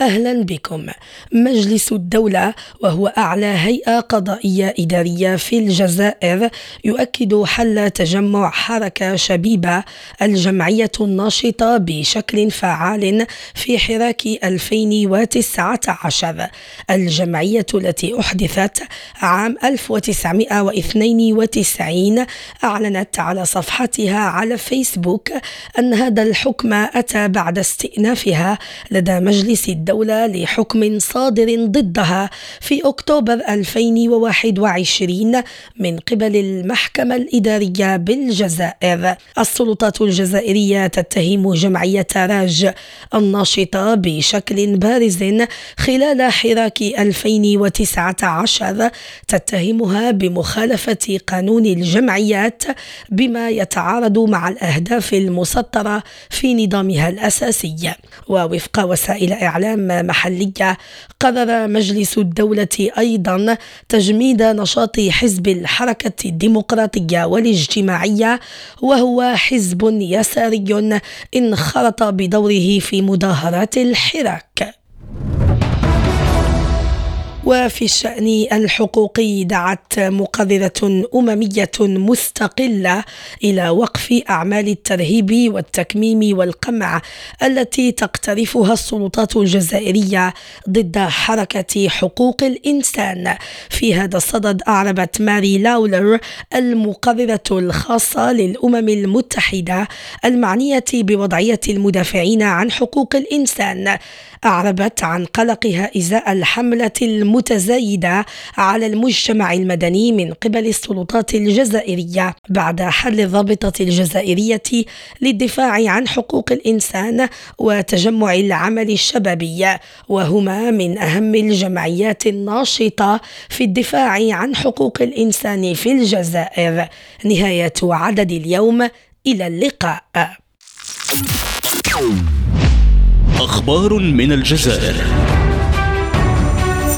أهلا بكم. مجلس الدولة وهو أعلى هيئة قضائية إدارية في الجزائر يؤكد حل تجمع حركة شبيبة الجمعية الناشطة بشكل فعال في حراك 2019 الجمعية التي أحدثت عام 1992 أعلنت على صفحتها على فيسبوك أن هذا الحكم أتى بعد استئنافها لدى مجلس الدولة الدولة لحكم صادر ضدها في أكتوبر 2021 من قبل المحكمة الإدارية بالجزائر. السلطات الجزائرية تتهم جمعية راج الناشطة بشكل بارز خلال حراك 2019 تتهمها بمخالفة قانون الجمعيات بما يتعارض مع الأهداف المسطرة في نظامها الأساسي. ووفق وسائل إعلام محلية. قرر مجلس الدولة أيضا تجميد نشاط حزب الحركة الديمقراطية والاجتماعية وهو حزب يساري انخرط بدوره في مظاهرات الحراك. وفي الشأن الحقوقي دعت مقررة أممية مستقلة إلى وقف أعمال الترهيب والتكميم والقمع التي تقترفها السلطات الجزائرية ضد حركة حقوق الإنسان. في هذا الصدد أعربت ماري لاولر المقررة الخاصة للأمم المتحدة المعنية بوضعية المدافعين عن حقوق الإنسان. أعربت عن قلقها إزاء الحملة المتزايدة على المجتمع المدني من قبل السلطات الجزائرية بعد حل الرابطة الجزائرية للدفاع عن حقوق الإنسان وتجمع العمل الشبابي وهما من أهم الجمعيات الناشطة في الدفاع عن حقوق الإنسان في الجزائر. نهاية عدد اليوم إلى اللقاء. أخبار من الجزائر.